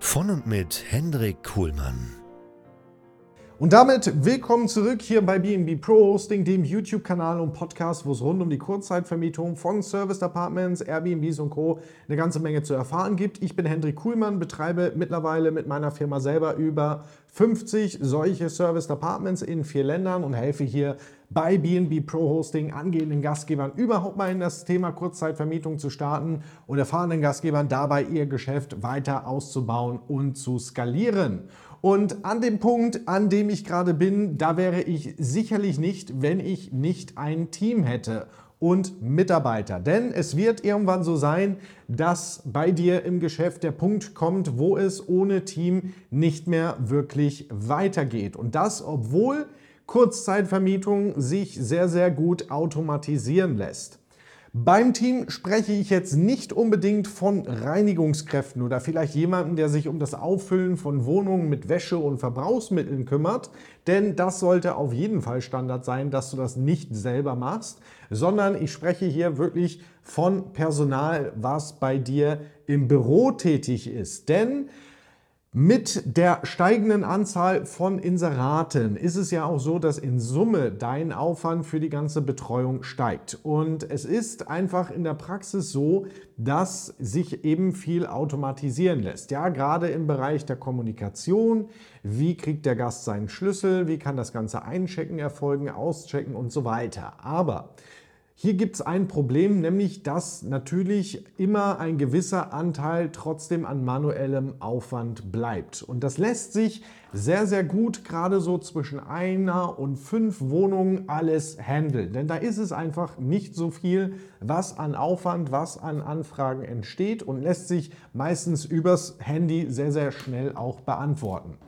Von und mit Hendrik Kuhlmann. Und damit willkommen zurück hier bei BNB Pro Hosting, dem YouTube-Kanal und Podcast, wo es rund um die Kurzzeitvermietung von Service Apartments, Airbnbs und Co. eine ganze Menge zu erfahren gibt. Ich bin Hendrik Kuhlmann, betreibe mittlerweile mit meiner Firma selber über 50 solche Service Apartments in vier Ländern und helfe hier bei BNB Pro Hosting angehenden Gastgebern überhaupt mal in das Thema Kurzzeitvermietung zu starten und erfahrenen Gastgebern dabei ihr Geschäft weiter auszubauen und zu skalieren. Und an dem Punkt, an dem ich gerade bin, da wäre ich sicherlich nicht, wenn ich nicht ein Team hätte und Mitarbeiter. Denn es wird irgendwann so sein, dass bei dir im Geschäft der Punkt kommt, wo es ohne Team nicht mehr wirklich weitergeht. Und das, obwohl Kurzzeitvermietung sich sehr, sehr gut automatisieren lässt. Beim Team spreche ich jetzt nicht unbedingt von Reinigungskräften oder vielleicht jemanden, der sich um das Auffüllen von Wohnungen mit Wäsche und Verbrauchsmitteln kümmert, denn das sollte auf jeden Fall Standard sein, dass du das nicht selber machst, sondern ich spreche hier wirklich von Personal, was bei dir im Büro tätig ist. Denn mit der steigenden Anzahl von Inseraten ist es ja auch so, dass in Summe dein Aufwand für die ganze Betreuung steigt. Und es ist einfach in der Praxis so, dass sich eben viel automatisieren lässt. Ja, gerade im Bereich der Kommunikation. Wie kriegt der Gast seinen Schlüssel? Wie kann das ganze Einchecken erfolgen, Auschecken und so weiter. Aber hier gibt es ein Problem, nämlich dass natürlich immer ein gewisser Anteil trotzdem an manuellem Aufwand bleibt. Und das lässt sich sehr, sehr gut gerade so zwischen einer und fünf Wohnungen alles handeln. Denn da ist es einfach nicht so viel, was an Aufwand, was an Anfragen entsteht und lässt sich meistens übers Handy sehr, sehr schnell auch beantworten.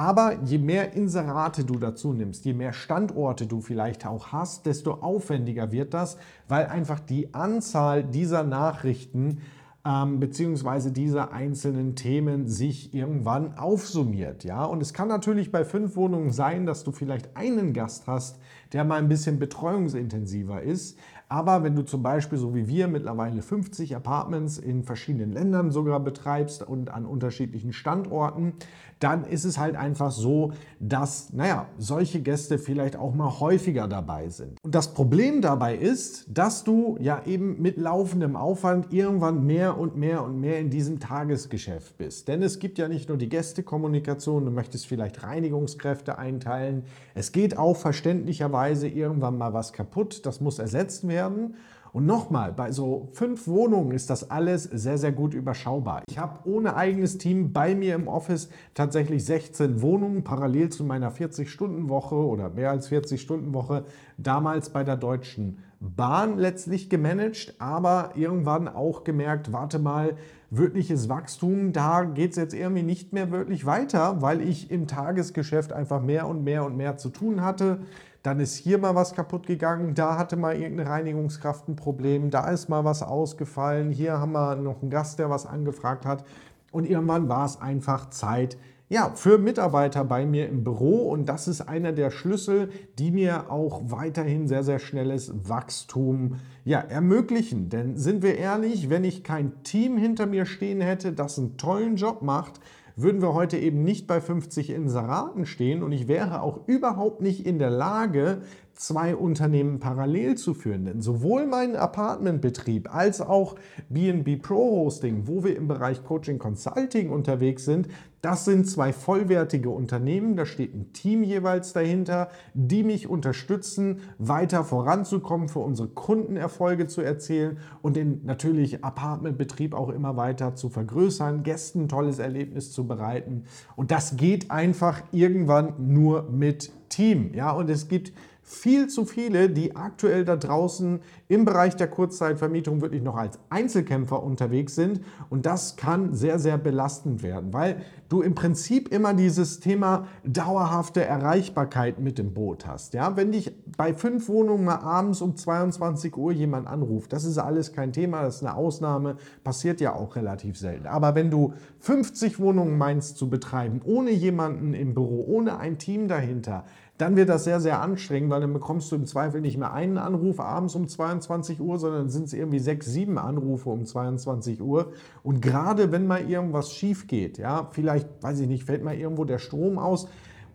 Aber je mehr Inserate du dazu nimmst, je mehr Standorte du vielleicht auch hast, desto aufwendiger wird das, weil einfach die Anzahl dieser Nachrichten ähm, beziehungsweise dieser einzelnen Themen sich irgendwann aufsummiert. Ja? Und es kann natürlich bei fünf Wohnungen sein, dass du vielleicht einen Gast hast, der mal ein bisschen betreuungsintensiver ist. Aber wenn du zum Beispiel, so wie wir, mittlerweile 50 Apartments in verschiedenen Ländern sogar betreibst und an unterschiedlichen Standorten, dann ist es halt einfach so, dass, naja, solche Gäste vielleicht auch mal häufiger dabei sind. Und das Problem dabei ist, dass du ja eben mit laufendem Aufwand irgendwann mehr und mehr und mehr in diesem Tagesgeschäft bist. Denn es gibt ja nicht nur die Gästekommunikation, du möchtest vielleicht Reinigungskräfte einteilen. Es geht auch verständlicherweise irgendwann mal was kaputt, das muss ersetzt werden werden. Und nochmal, bei so fünf Wohnungen ist das alles sehr, sehr gut überschaubar. Ich habe ohne eigenes Team bei mir im Office tatsächlich 16 Wohnungen, parallel zu meiner 40-Stunden-Woche oder mehr als 40-Stunden-Woche, damals bei der Deutschen Bahn letztlich gemanagt, aber irgendwann auch gemerkt, warte mal, wirkliches Wachstum, da geht es jetzt irgendwie nicht mehr wirklich weiter, weil ich im Tagesgeschäft einfach mehr und mehr und mehr zu tun hatte. Dann ist hier mal was kaputt gegangen, da hatte mal irgendeine Reinigungskraft ein Problem, da ist mal was ausgefallen, hier haben wir noch einen Gast, der was angefragt hat. Und irgendwann war es einfach Zeit, ja, für Mitarbeiter bei mir im Büro und das ist einer der Schlüssel, die mir auch weiterhin sehr, sehr schnelles Wachstum ja, ermöglichen. Denn sind wir ehrlich, wenn ich kein Team hinter mir stehen hätte, das einen tollen Job macht, würden wir heute eben nicht bei 50 Inseraten stehen und ich wäre auch überhaupt nicht in der Lage, zwei Unternehmen parallel zu führen. Denn sowohl mein Apartmentbetrieb als auch BNB Pro Hosting, wo wir im Bereich Coaching Consulting unterwegs sind, Das sind zwei vollwertige Unternehmen, da steht ein Team jeweils dahinter, die mich unterstützen, weiter voranzukommen, für unsere Kunden Erfolge zu erzielen und den natürlich Apartmentbetrieb auch immer weiter zu vergrößern, Gästen ein tolles Erlebnis zu bereiten. Und das geht einfach irgendwann nur mit Team. Ja, und es gibt viel zu viele, die aktuell da draußen im Bereich der Kurzzeitvermietung wirklich noch als Einzelkämpfer unterwegs sind. Und das kann sehr, sehr belastend werden, weil du im Prinzip immer dieses Thema dauerhafte Erreichbarkeit mit im Boot hast. Ja, wenn dich bei fünf Wohnungen mal abends um 22 Uhr jemand anruft, das ist alles kein Thema, das ist eine Ausnahme, passiert ja auch relativ selten. Aber wenn du 50 Wohnungen meinst zu betreiben, ohne jemanden im Büro, ohne ein Team dahinter, dann wird das sehr, sehr anstrengend, weil dann bekommst du im Zweifel nicht mehr einen Anruf abends um 22 Uhr, sondern sind es irgendwie sechs, sieben Anrufe um 22 Uhr. Und gerade wenn mal irgendwas schief geht, ja, vielleicht, weiß ich nicht, fällt mal irgendwo der Strom aus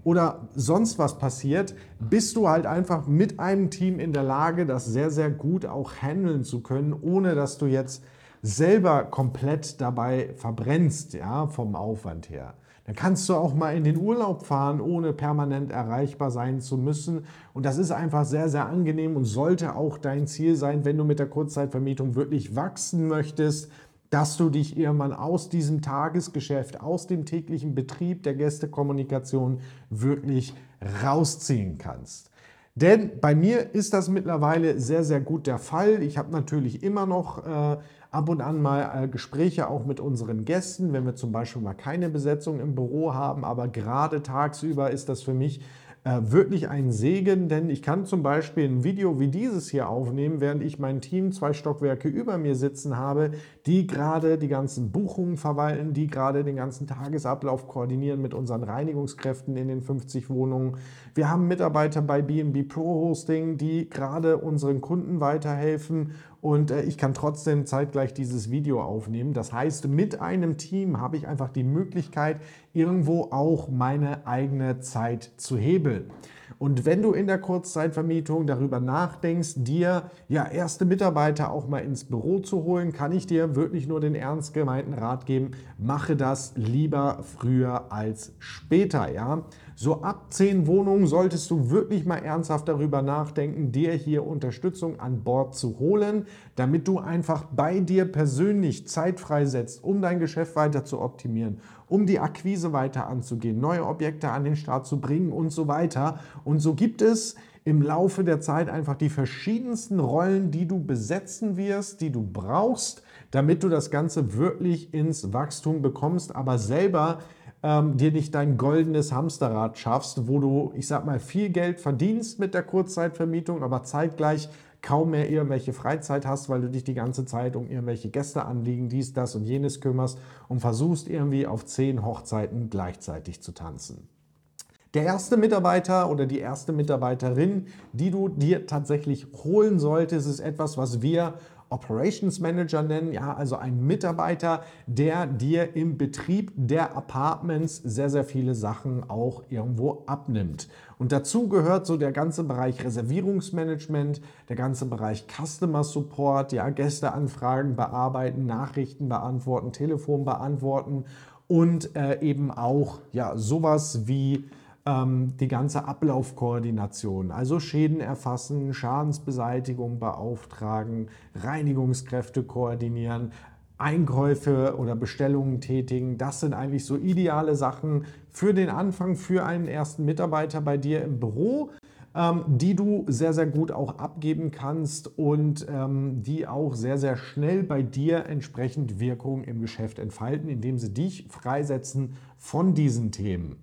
oder sonst was passiert, bist du halt einfach mit einem Team in der Lage, das sehr, sehr gut auch handeln zu können, ohne dass du jetzt selber komplett dabei verbrennst, ja, vom Aufwand her. Dann kannst du auch mal in den Urlaub fahren, ohne permanent erreichbar sein zu müssen. Und das ist einfach sehr, sehr angenehm und sollte auch dein Ziel sein, wenn du mit der Kurzzeitvermietung wirklich wachsen möchtest, dass du dich irgendwann aus diesem Tagesgeschäft, aus dem täglichen Betrieb der Gästekommunikation wirklich rausziehen kannst. Denn bei mir ist das mittlerweile sehr, sehr gut der Fall. Ich habe natürlich immer noch äh, ab und an mal äh, Gespräche auch mit unseren Gästen, wenn wir zum Beispiel mal keine Besetzung im Büro haben. Aber gerade tagsüber ist das für mich äh, wirklich ein Segen, denn ich kann zum Beispiel ein Video wie dieses hier aufnehmen, während ich mein Team zwei Stockwerke über mir sitzen habe, die gerade die ganzen Buchungen verwalten, die gerade den ganzen Tagesablauf koordinieren mit unseren Reinigungskräften in den 50 Wohnungen. Wir haben Mitarbeiter bei BNB Pro Hosting, die gerade unseren Kunden weiterhelfen und äh, ich kann trotzdem zeitgleich dieses Video aufnehmen. Das heißt, mit einem Team habe ich einfach die Möglichkeit, irgendwo auch meine eigene Zeit zu hebeln. Und wenn du in der Kurzzeitvermietung darüber nachdenkst, dir ja erste Mitarbeiter auch mal ins Büro zu holen, kann ich dir wirklich nur den ernst gemeinten Rat geben, mache das lieber früher als später, ja? So ab zehn Wohnungen solltest du wirklich mal ernsthaft darüber nachdenken, dir hier Unterstützung an Bord zu holen, damit du einfach bei dir persönlich Zeit freisetzt, um dein Geschäft weiter zu optimieren, um die Akquise weiter anzugehen, neue Objekte an den Start zu bringen und so weiter. Und so gibt es im Laufe der Zeit einfach die verschiedensten Rollen, die du besetzen wirst, die du brauchst, damit du das Ganze wirklich ins Wachstum bekommst, aber selber ähm, dir nicht dein goldenes Hamsterrad schaffst, wo du, ich sag mal, viel Geld verdienst mit der Kurzzeitvermietung, aber zeitgleich kaum mehr irgendwelche Freizeit hast, weil du dich die ganze Zeit um irgendwelche Gäste anliegen, dies, das und jenes kümmerst und versuchst irgendwie auf zehn Hochzeiten gleichzeitig zu tanzen. Der erste Mitarbeiter oder die erste Mitarbeiterin, die du dir tatsächlich holen solltest, ist etwas, was wir Operations Manager nennen, ja, also ein Mitarbeiter, der dir im Betrieb der Apartments sehr, sehr viele Sachen auch irgendwo abnimmt. Und dazu gehört so der ganze Bereich Reservierungsmanagement, der ganze Bereich Customer Support, ja, Gästeanfragen bearbeiten, Nachrichten beantworten, Telefon beantworten und äh, eben auch ja, sowas wie die ganze Ablaufkoordination, also Schäden erfassen, Schadensbeseitigung beauftragen, Reinigungskräfte koordinieren, Einkäufe oder Bestellungen tätigen. Das sind eigentlich so ideale Sachen für den Anfang, für einen ersten Mitarbeiter bei dir im Büro, ähm, die du sehr, sehr gut auch abgeben kannst und ähm, die auch sehr, sehr schnell bei dir entsprechend Wirkung im Geschäft entfalten, indem sie dich freisetzen von diesen Themen.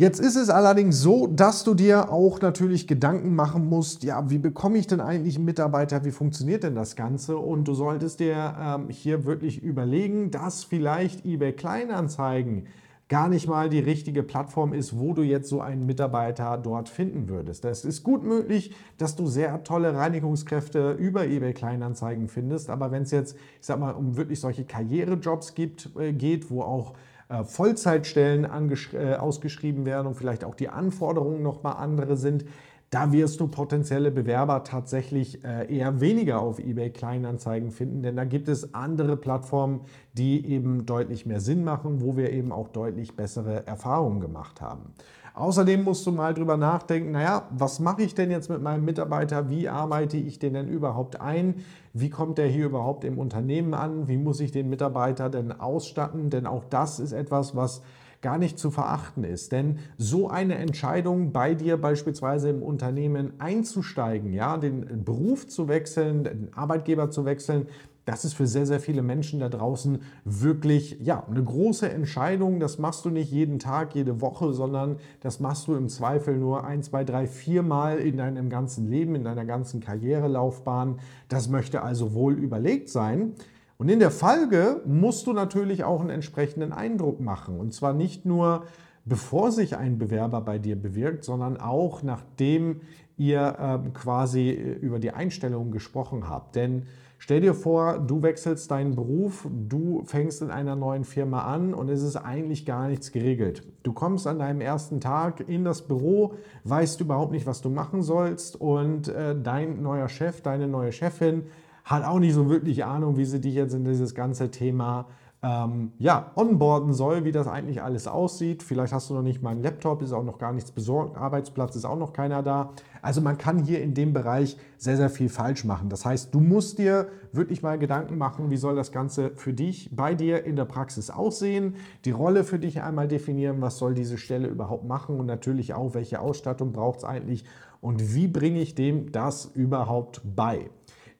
Jetzt ist es allerdings so, dass du dir auch natürlich Gedanken machen musst, ja, wie bekomme ich denn eigentlich einen Mitarbeiter, wie funktioniert denn das Ganze? Und du solltest dir ähm, hier wirklich überlegen, dass vielleicht eBay Kleinanzeigen gar nicht mal die richtige Plattform ist, wo du jetzt so einen Mitarbeiter dort finden würdest. Es ist gut möglich, dass du sehr tolle Reinigungskräfte über eBay Kleinanzeigen findest, aber wenn es jetzt, ich sag mal, um wirklich solche Karrierejobs gibt, äh, geht, wo auch Vollzeitstellen äh, ausgeschrieben werden und vielleicht auch die Anforderungen nochmal andere sind, da wirst du potenzielle Bewerber tatsächlich äh, eher weniger auf eBay Kleinanzeigen finden, denn da gibt es andere Plattformen, die eben deutlich mehr Sinn machen, wo wir eben auch deutlich bessere Erfahrungen gemacht haben. Außerdem musst du mal drüber nachdenken, naja, was mache ich denn jetzt mit meinem Mitarbeiter? Wie arbeite ich den denn überhaupt ein? Wie kommt der hier überhaupt im Unternehmen an? Wie muss ich den Mitarbeiter denn ausstatten? Denn auch das ist etwas, was gar nicht zu verachten ist. Denn so eine Entscheidung bei dir beispielsweise im Unternehmen einzusteigen, ja, den Beruf zu wechseln, den Arbeitgeber zu wechseln, das ist für sehr, sehr viele Menschen da draußen wirklich ja, eine große Entscheidung. Das machst du nicht jeden Tag, jede Woche, sondern das machst du im Zweifel nur ein, zwei, drei, vier Mal in deinem ganzen Leben, in deiner ganzen Karrierelaufbahn. Das möchte also wohl überlegt sein. Und in der Folge musst du natürlich auch einen entsprechenden Eindruck machen. Und zwar nicht nur, bevor sich ein Bewerber bei dir bewirkt, sondern auch nachdem ihr äh, quasi über die Einstellung gesprochen habt. Denn Stell dir vor, du wechselst deinen Beruf, du fängst in einer neuen Firma an und es ist eigentlich gar nichts geregelt. Du kommst an deinem ersten Tag in das Büro, weißt überhaupt nicht, was du machen sollst und äh, dein neuer Chef, deine neue Chefin hat auch nicht so wirklich Ahnung, wie sie dich jetzt in dieses ganze Thema ähm, ja, onboarden soll, wie das eigentlich alles aussieht. Vielleicht hast du noch nicht mal einen Laptop, ist auch noch gar nichts besorgt, Arbeitsplatz ist auch noch keiner da. Also man kann hier in dem Bereich sehr, sehr viel falsch machen. Das heißt, du musst dir wirklich mal Gedanken machen, wie soll das Ganze für dich bei dir in der Praxis aussehen, die Rolle für dich einmal definieren, was soll diese Stelle überhaupt machen und natürlich auch, welche Ausstattung braucht es eigentlich und wie bringe ich dem das überhaupt bei.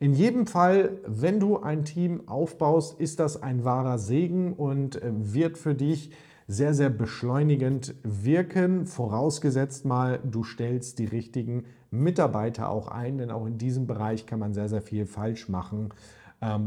In jedem Fall, wenn du ein Team aufbaust, ist das ein wahrer Segen und äh, wird für dich sehr, sehr beschleunigend wirken, vorausgesetzt mal, du stellst die richtigen Mitarbeiter auch ein, denn auch in diesem Bereich kann man sehr, sehr viel falsch machen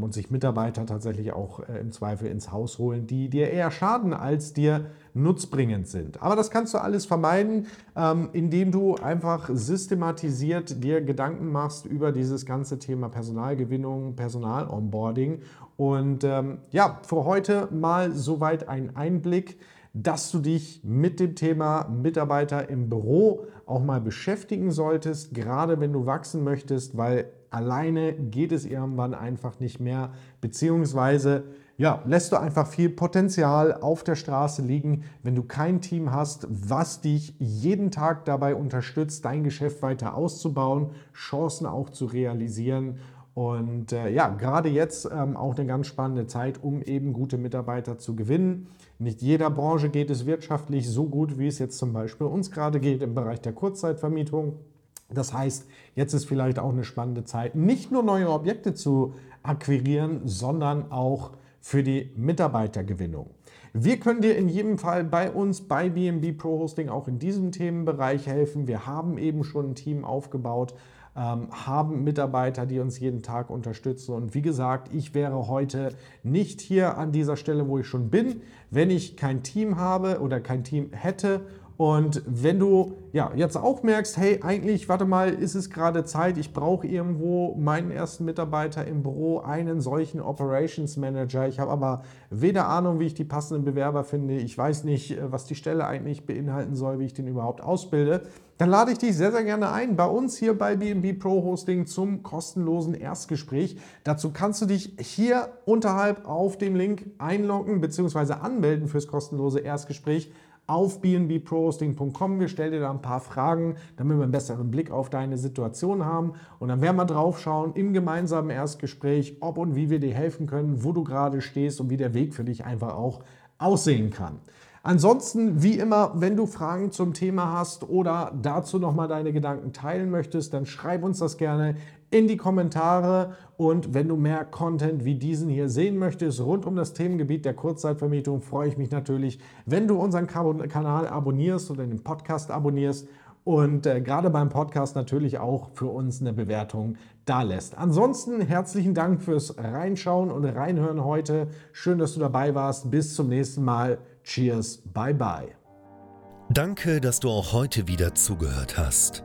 und sich Mitarbeiter tatsächlich auch äh, im Zweifel ins Haus holen, die dir eher schaden, als dir nutzbringend sind. Aber das kannst du alles vermeiden, ähm, indem du einfach systematisiert dir Gedanken machst über dieses ganze Thema Personalgewinnung, Personal-Onboarding. Und ähm, ja, für heute mal soweit ein Einblick dass du dich mit dem Thema Mitarbeiter im Büro auch mal beschäftigen solltest, gerade wenn du wachsen möchtest, weil alleine geht es irgendwann einfach nicht mehr, beziehungsweise ja, lässt du einfach viel Potenzial auf der Straße liegen, wenn du kein Team hast, was dich jeden Tag dabei unterstützt, dein Geschäft weiter auszubauen, Chancen auch zu realisieren. Und äh, ja, gerade jetzt ähm, auch eine ganz spannende Zeit, um eben gute Mitarbeiter zu gewinnen. Nicht jeder Branche geht es wirtschaftlich so gut, wie es jetzt zum Beispiel uns gerade geht im Bereich der Kurzzeitvermietung. Das heißt, jetzt ist vielleicht auch eine spannende Zeit, nicht nur neue Objekte zu akquirieren, sondern auch für die Mitarbeitergewinnung. Wir können dir in jedem Fall bei uns bei BNB Pro Hosting auch in diesem Themenbereich helfen. Wir haben eben schon ein Team aufgebaut, ähm, haben Mitarbeiter, die uns jeden Tag unterstützen. Und wie gesagt, ich wäre heute nicht hier an dieser Stelle, wo ich schon bin, wenn ich kein Team habe oder kein Team hätte und wenn du ja jetzt auch merkst, hey, eigentlich, warte mal, ist es gerade Zeit, ich brauche irgendwo meinen ersten Mitarbeiter im Büro, einen solchen Operations Manager. Ich habe aber weder Ahnung, wie ich die passenden Bewerber finde. Ich weiß nicht, äh, was die Stelle eigentlich beinhalten soll, wie ich den überhaupt ausbilde. Dann lade ich dich sehr, sehr gerne ein bei uns hier bei BNB Pro Hosting zum kostenlosen Erstgespräch. Dazu kannst du dich hier unterhalb auf dem Link einloggen bzw. anmelden fürs kostenlose Erstgespräch auf bnbprohosting.com. Wir stellen dir da ein paar Fragen, damit wir einen besseren Blick auf deine Situation haben. Und dann werden wir drauf schauen im gemeinsamen Erstgespräch, ob und wie wir dir helfen können, wo du gerade stehst und wie der Weg für dich einfach auch aussehen kann. Ansonsten, wie immer, wenn du Fragen zum Thema hast oder dazu nochmal deine Gedanken teilen möchtest, dann schreib uns das gerne in die Kommentare. Und wenn du mehr Content wie diesen hier sehen möchtest, rund um das Themengebiet der Kurzzeitvermietung, freue ich mich natürlich, wenn du unseren Kanal abonnierst oder den Podcast abonnierst und äh, gerade beim Podcast natürlich auch für uns eine Bewertung da lässt. Ansonsten herzlichen Dank fürs Reinschauen und Reinhören heute. Schön, dass du dabei warst. Bis zum nächsten Mal. Cheers, bye bye. Danke, dass du auch heute wieder zugehört hast.